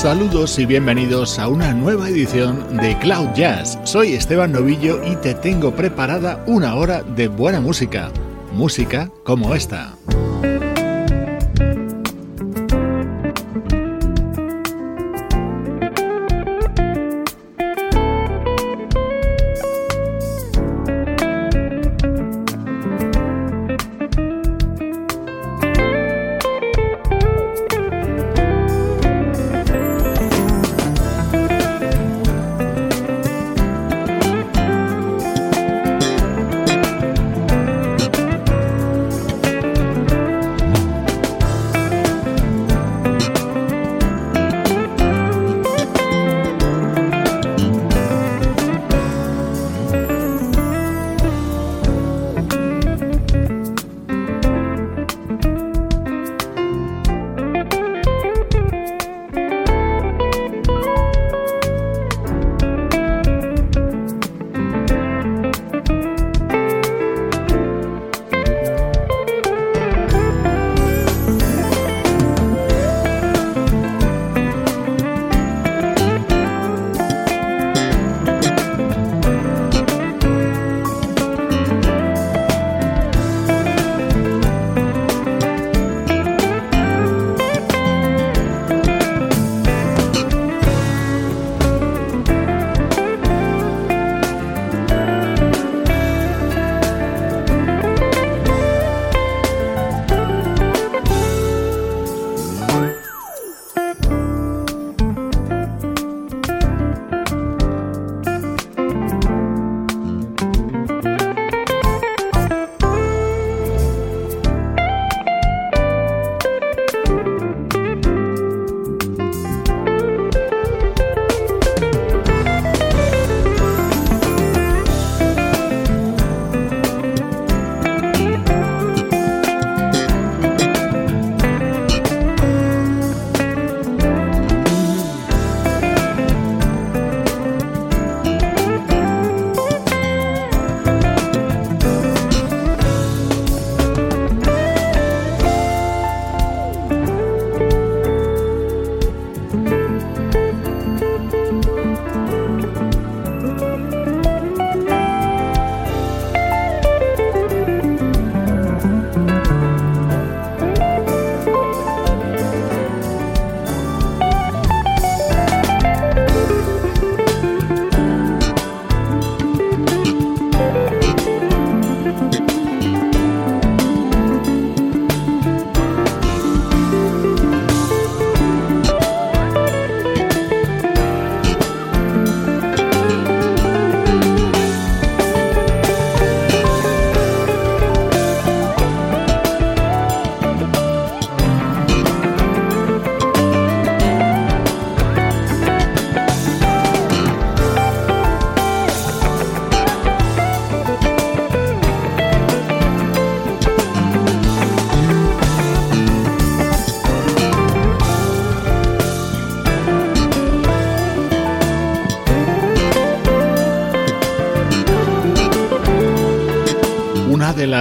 Saludos y bienvenidos a una nueva edición de Cloud Jazz. Soy Esteban Novillo y te tengo preparada una hora de buena música. Música como esta.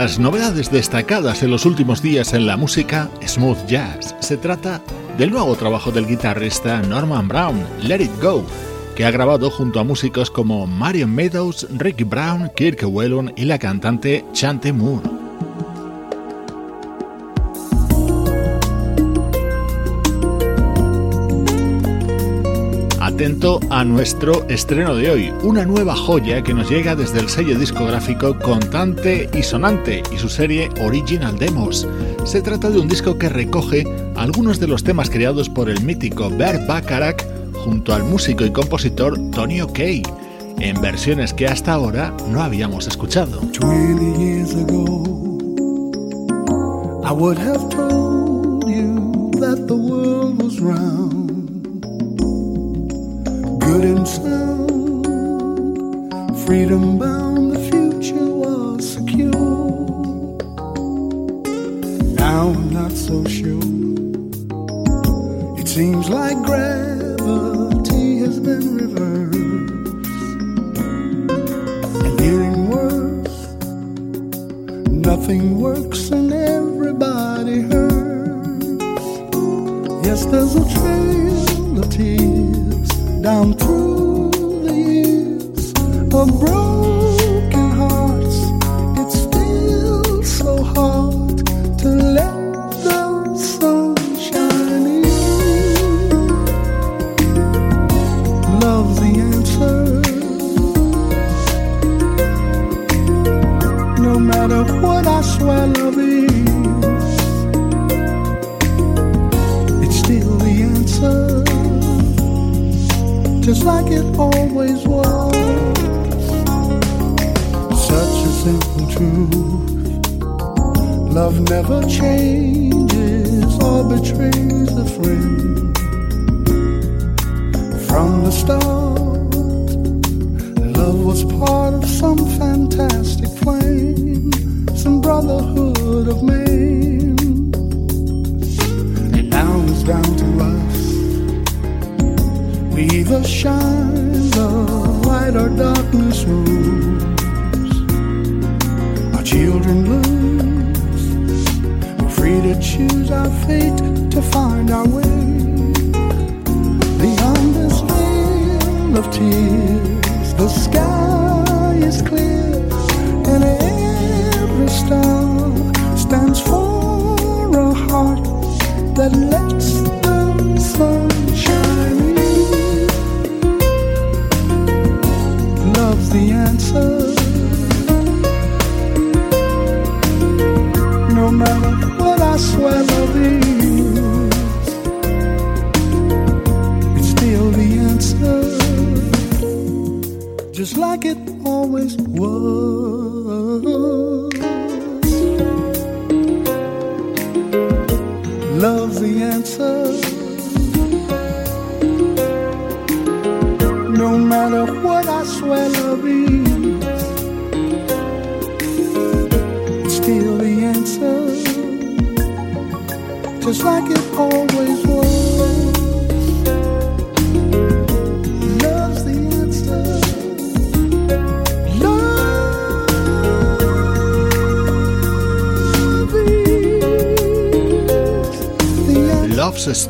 Las novedades destacadas en los últimos días en la música smooth jazz. Se trata del nuevo trabajo del guitarrista Norman Brown, Let It Go, que ha grabado junto a músicos como Marion Meadows, Ricky Brown, Kirk Whelan y la cantante Chante Moore. Atento a nuestro estreno de hoy, una nueva joya que nos llega desde el sello discográfico Contante y Sonante y su serie Original Demos. Se trata de un disco que recoge algunos de los temas creados por el mítico Bert Bacharach junto al músico y compositor Tony O'Kay, en versiones que hasta ahora no habíamos escuchado. good and sound. Freedom bound, the future was secure. Now I'm not so sure. It seems like gravity has been reversed. And getting worse, nothing works and everybody hurts. Yes, there's a trail of tears down through the years of broken it always was. Such a simple truth. Love never changes or betrays a friend. From the start, love was part of some fantastic flame, some brotherhood Either shine the light or darkness rules. Our children lose. We're free to choose our fate to find our way. Beyond this veil of tears, the sky is clear, and every star stands for a heart that lets the sun answer.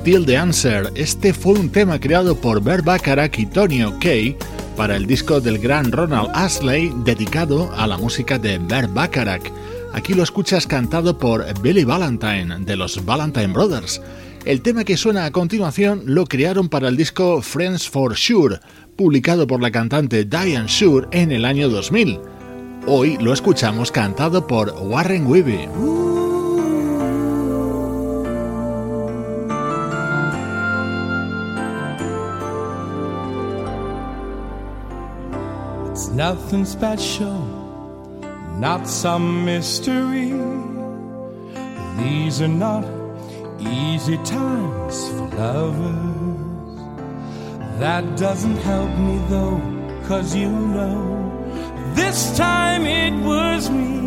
Still the Answer. Este fue un tema creado por Bert Bacharach y Tony O'Kay para el disco del gran Ronald Ashley dedicado a la música de Bert Bacharach. Aquí lo escuchas cantado por Billy Valentine de los Valentine Brothers. El tema que suena a continuación lo crearon para el disco Friends for Sure, publicado por la cantante Diane Shure en el año 2000. Hoy lo escuchamos cantado por Warren Weavy. Nothing special, not some mystery. These are not easy times for lovers. That doesn't help me though, cause you know, this time it was me.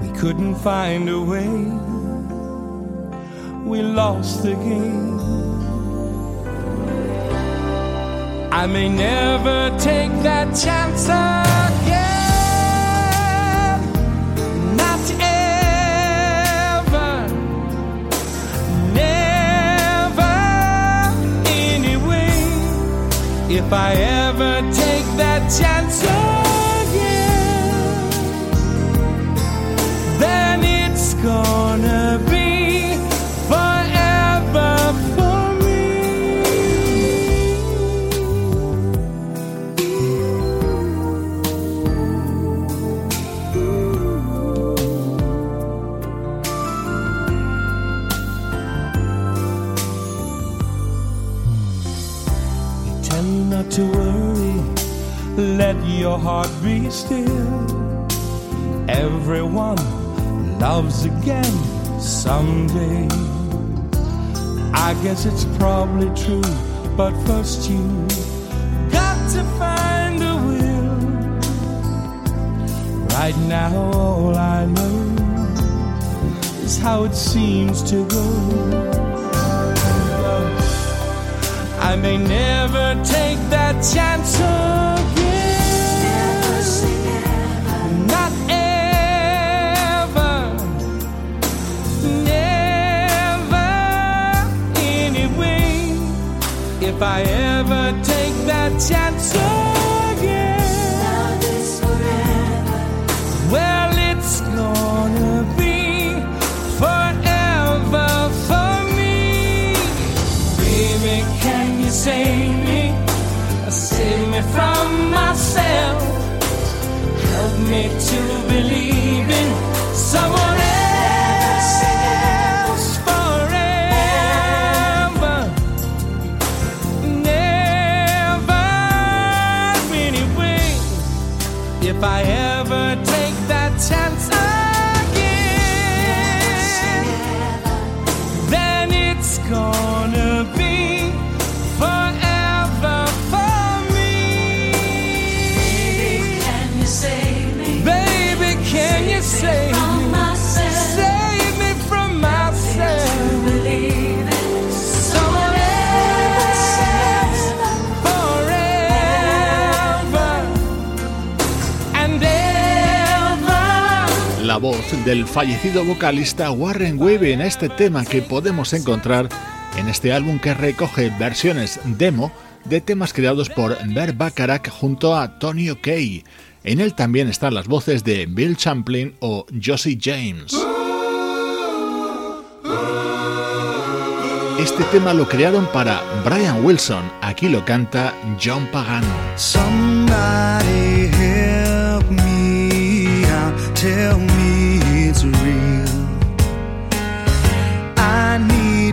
We couldn't find a way, we lost the game. I may never take that chance again. Not ever. Never. Anyway, if I ever take that chance again, your heart be still. Everyone loves again someday. I guess it's probably true, but first you got to find a will. Right now, all I know is how it seems to go. I may never take that chance again. if I ever take that chance again. Love is forever. Well, it's gonna be forever for me. Baby, can you save me? Save me from myself. Help me to believe in someone else. voz del fallecido vocalista Warren Weaving, este tema que podemos encontrar en este álbum que recoge versiones demo de temas creados por Bert Bacharach junto a Tony O'Kay. En él también están las voces de Bill Champlin o Josie James. Este tema lo crearon para Brian Wilson, aquí lo canta John Pagano. Somebody help me out, tell me.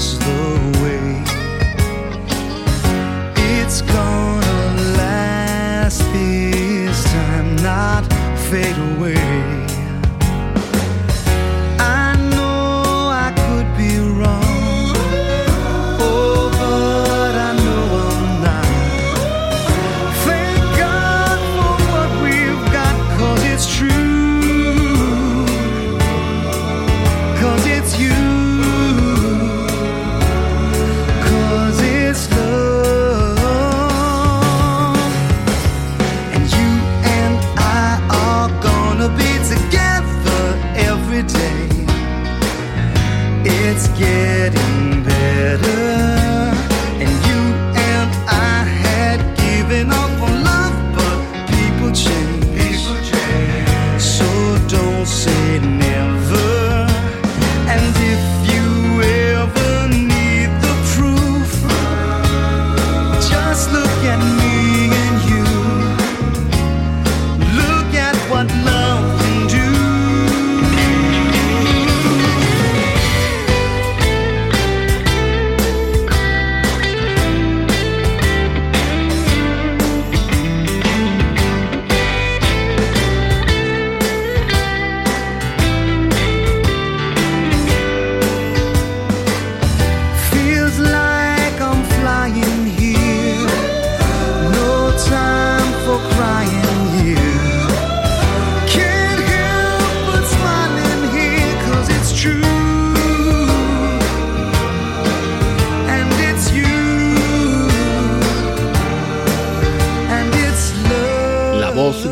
as the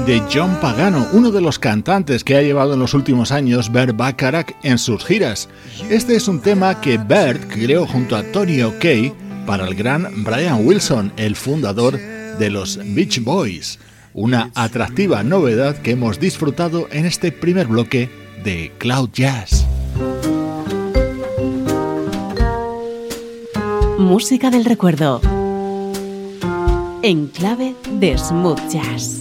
de John Pagano, uno de los cantantes que ha llevado en los últimos años Bert Bacharach en sus giras. Este es un tema que Bert creó junto a Tony O'Kay para el gran Brian Wilson, el fundador de los Beach Boys. Una atractiva novedad que hemos disfrutado en este primer bloque de Cloud Jazz. Música del recuerdo. En clave de smooth jazz.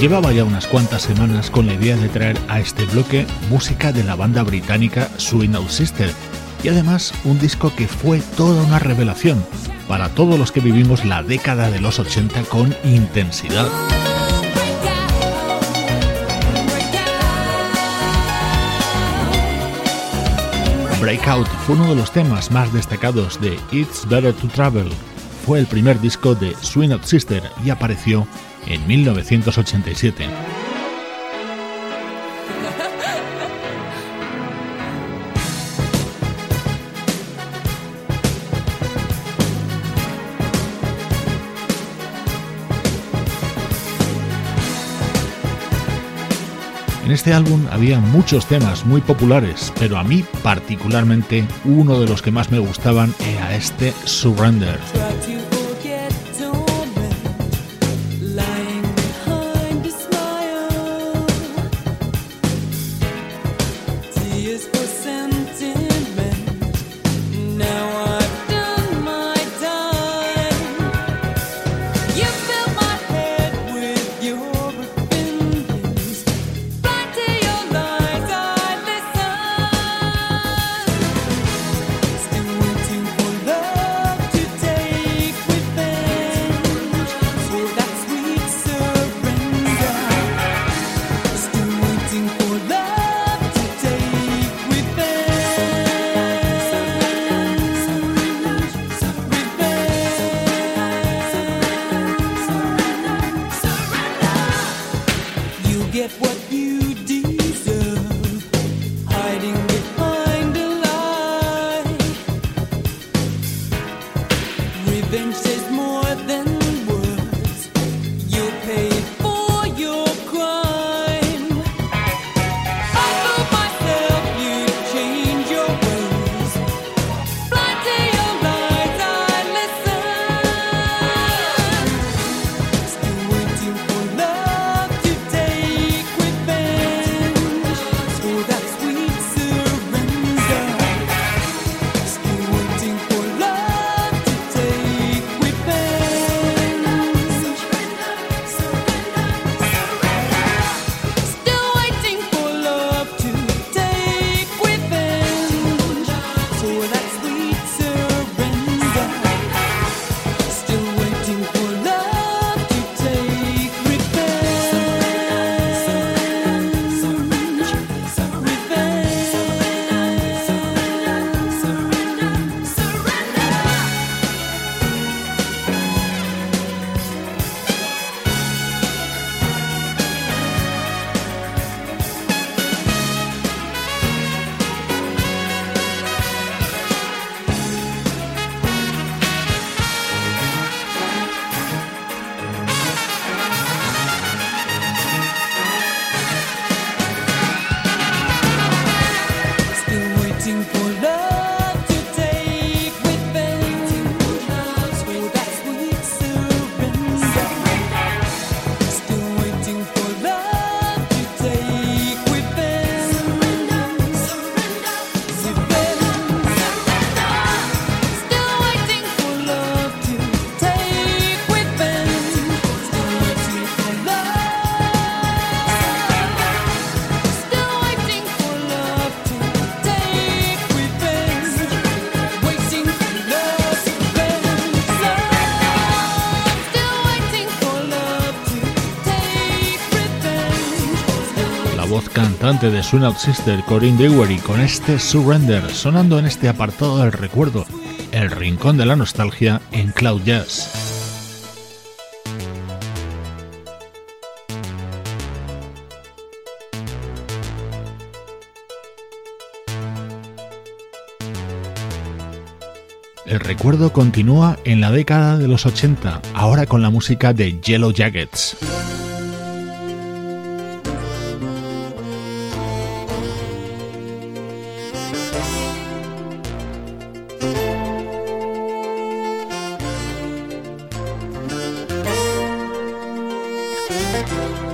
Llevaba ya unas cuantas semanas con la idea de traer a este bloque música de la banda británica Swing Out Sister y además un disco que fue toda una revelación para todos los que vivimos la década de los 80 con intensidad. Breakout fue uno de los temas más destacados de It's Better to Travel. Fue el primer disco de Swing Out Sister y apareció en 1987. En este álbum había muchos temas muy populares, pero a mí particularmente uno de los que más me gustaban era este Surrender. De Swing Out Sister, Corinne Dewey, con este Surrender, sonando en este apartado del recuerdo, el rincón de la nostalgia en Cloud Jazz. El recuerdo continúa en la década de los 80, ahora con la música de Yellow Jackets. Música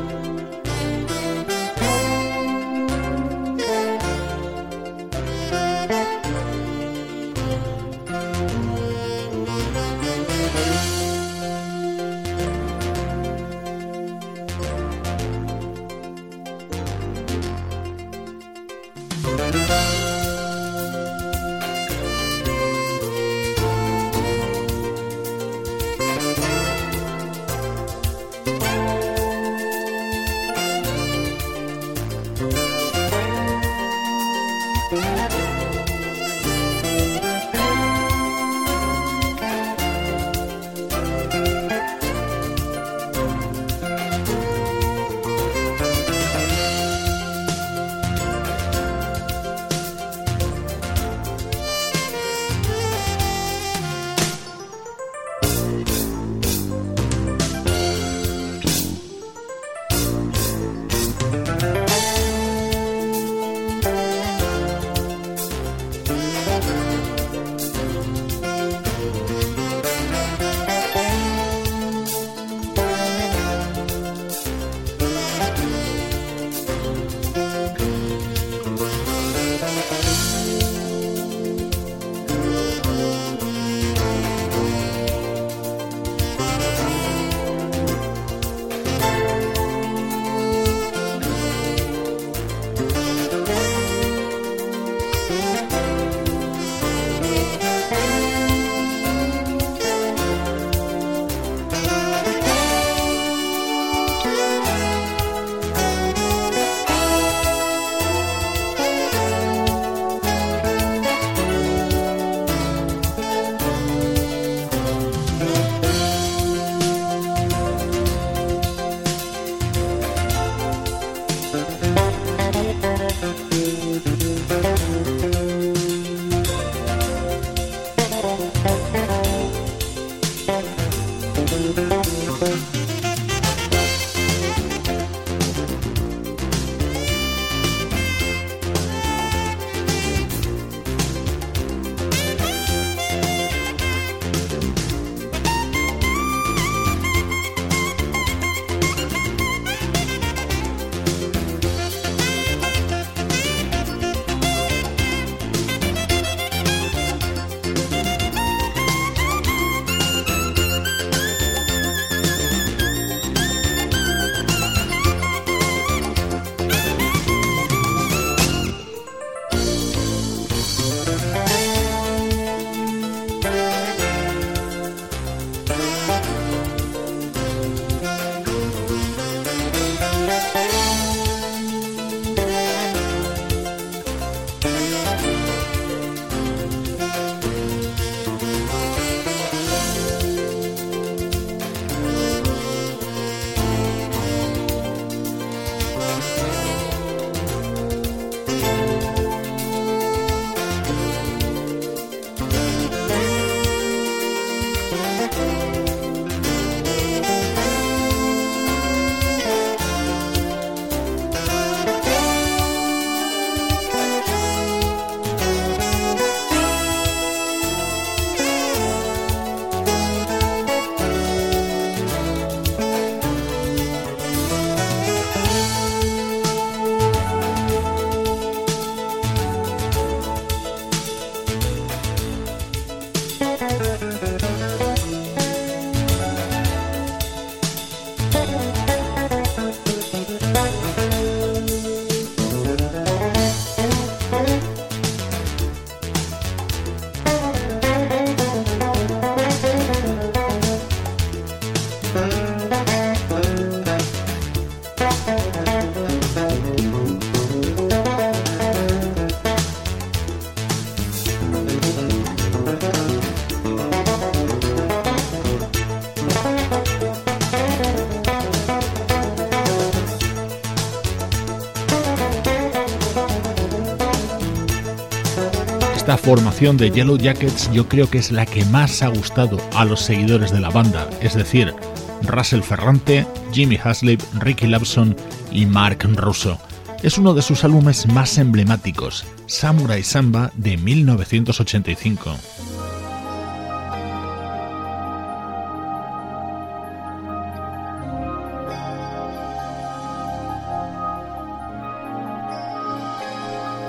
formación de Yellow Jackets yo creo que es la que más ha gustado a los seguidores de la banda, es decir, Russell Ferrante, Jimmy Haslip, Ricky Lawson y Mark Russo. Es uno de sus álbumes más emblemáticos, Samurai Samba de 1985.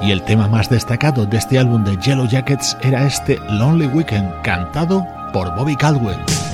Y el tema más destacado de este álbum de Yellow Jackets era este Lonely Weekend, cantado por Bobby Caldwell.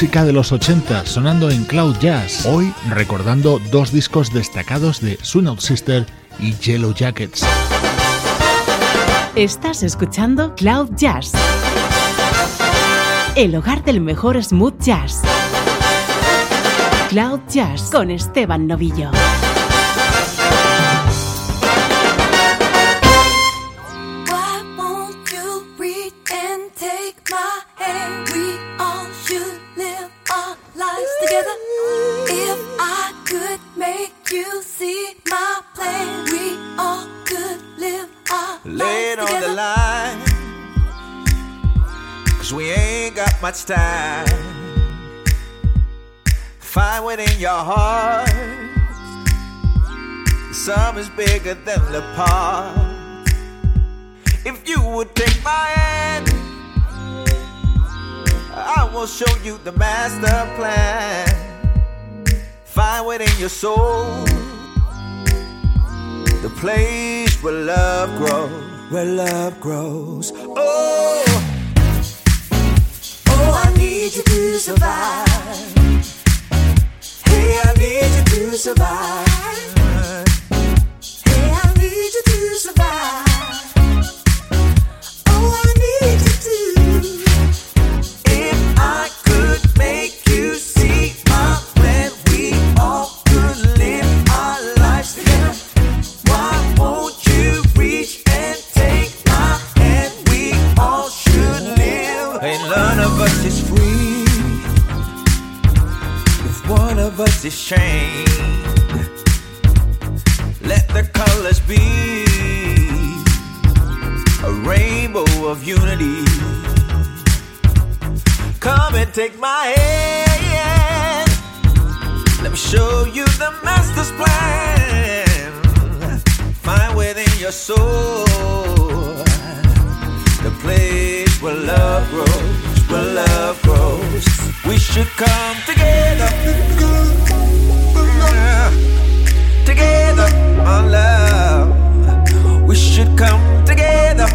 música de los 80 sonando en Cloud Jazz. Hoy recordando dos discos destacados de Out Sister y Yellow Jackets. Estás escuchando Cloud Jazz, el hogar del mejor smooth jazz. Cloud Jazz con Esteban Novillo. time. Find within your heart. The sum is bigger than the part. If you would take my hand, I will show you the master plan. Find within your soul the place where love grows. Where love grows survive. Hey, I need you to survive. of unity. Come and take my hand. Let me show you the master's plan. Find within your soul the place where love grows, where love grows. We should come together. Together, my love. We should come together.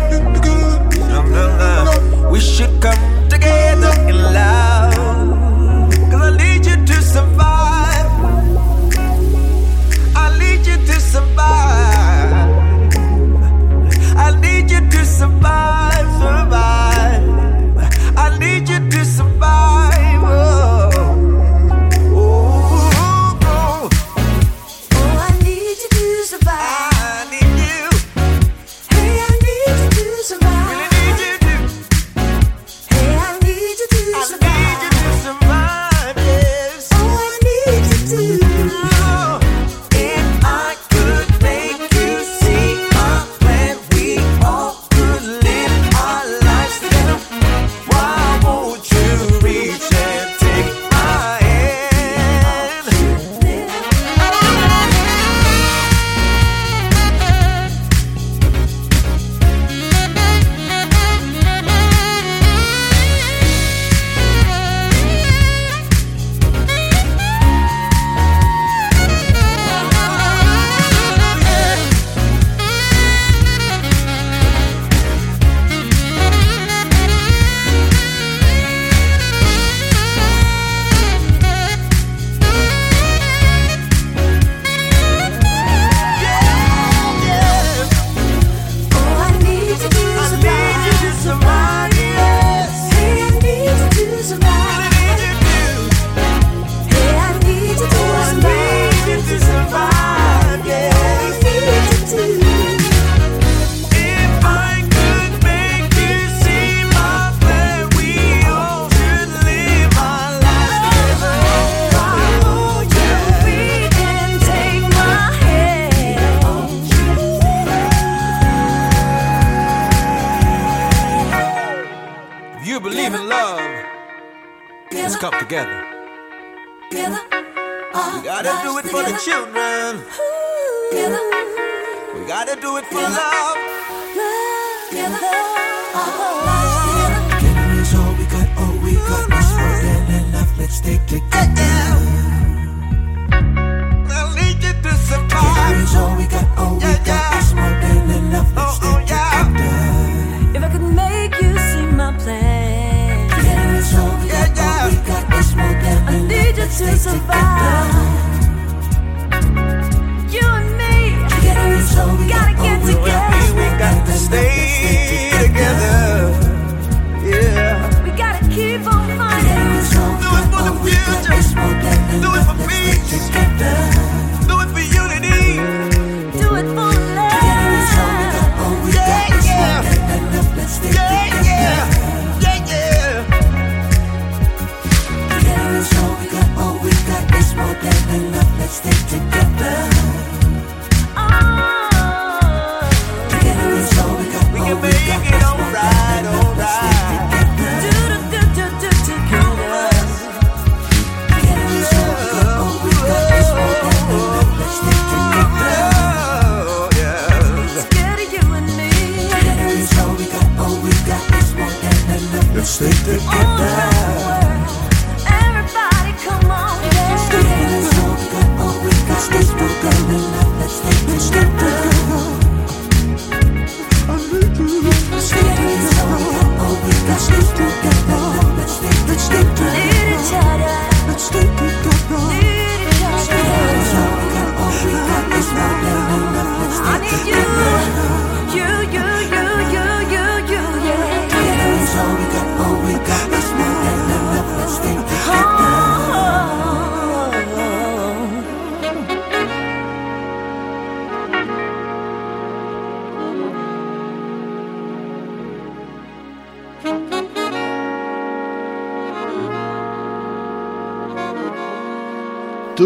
We should come together in love. I need you to survive. I need you to survive. I need you to survive, survive.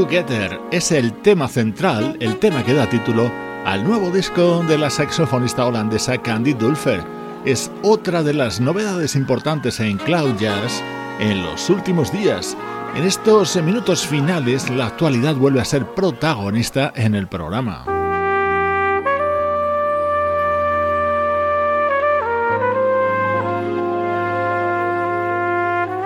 Together es el tema central, el tema que da título al nuevo disco de la saxofonista holandesa Candy Dulfer. Es otra de las novedades importantes en Cloud Jazz en los últimos días. En estos minutos finales, la actualidad vuelve a ser protagonista en el programa.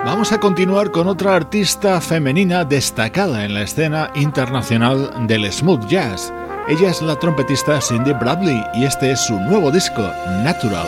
Vamos a continuar con otra artista femenina destacada en la escena internacional del smooth jazz. Ella es la trompetista Cindy Bradley y este es su nuevo disco, Natural.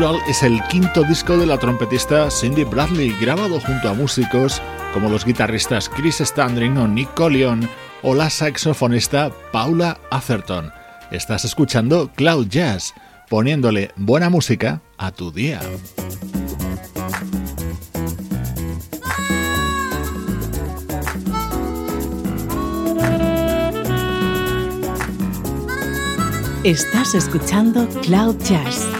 Natural es el quinto disco de la trompetista Cindy Bradley, grabado junto a músicos como los guitarristas Chris Standring o Nick Collion o la saxofonista Paula Atherton. Estás escuchando Cloud Jazz, poniéndole buena música a tu día. Estás escuchando Cloud Jazz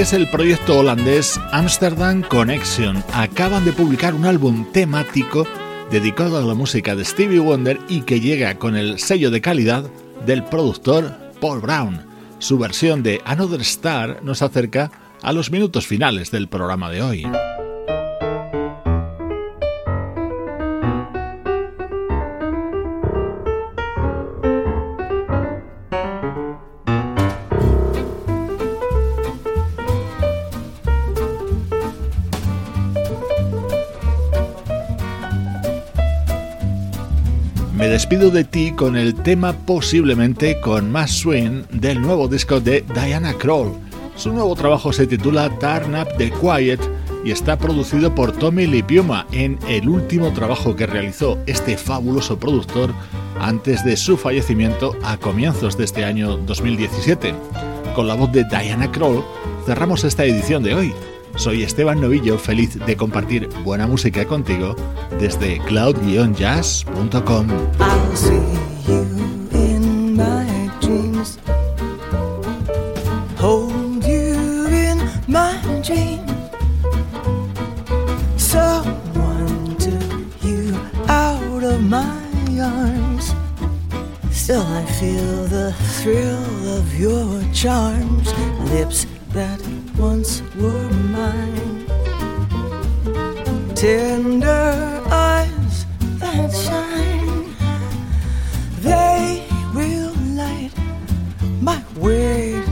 Es el proyecto holandés Amsterdam Connection. Acaban de publicar un álbum temático dedicado a la música de Stevie Wonder y que llega con el sello de calidad del productor Paul Brown. Su versión de Another Star nos acerca a los minutos finales del programa de hoy. Despido de ti con el tema posiblemente con más swing del nuevo disco de Diana Kroll. Su nuevo trabajo se titula Turn Up the Quiet y está producido por Tommy Lipiuma en el último trabajo que realizó este fabuloso productor antes de su fallecimiento a comienzos de este año 2017. Con la voz de Diana Kroll cerramos esta edición de hoy. Soy Esteban Novillo, feliz de compartir buena música contigo desde cloud-jazz.com. Still, I feel the thrill of your charms, lips that once were mine. Tender eyes that shine, they will light my way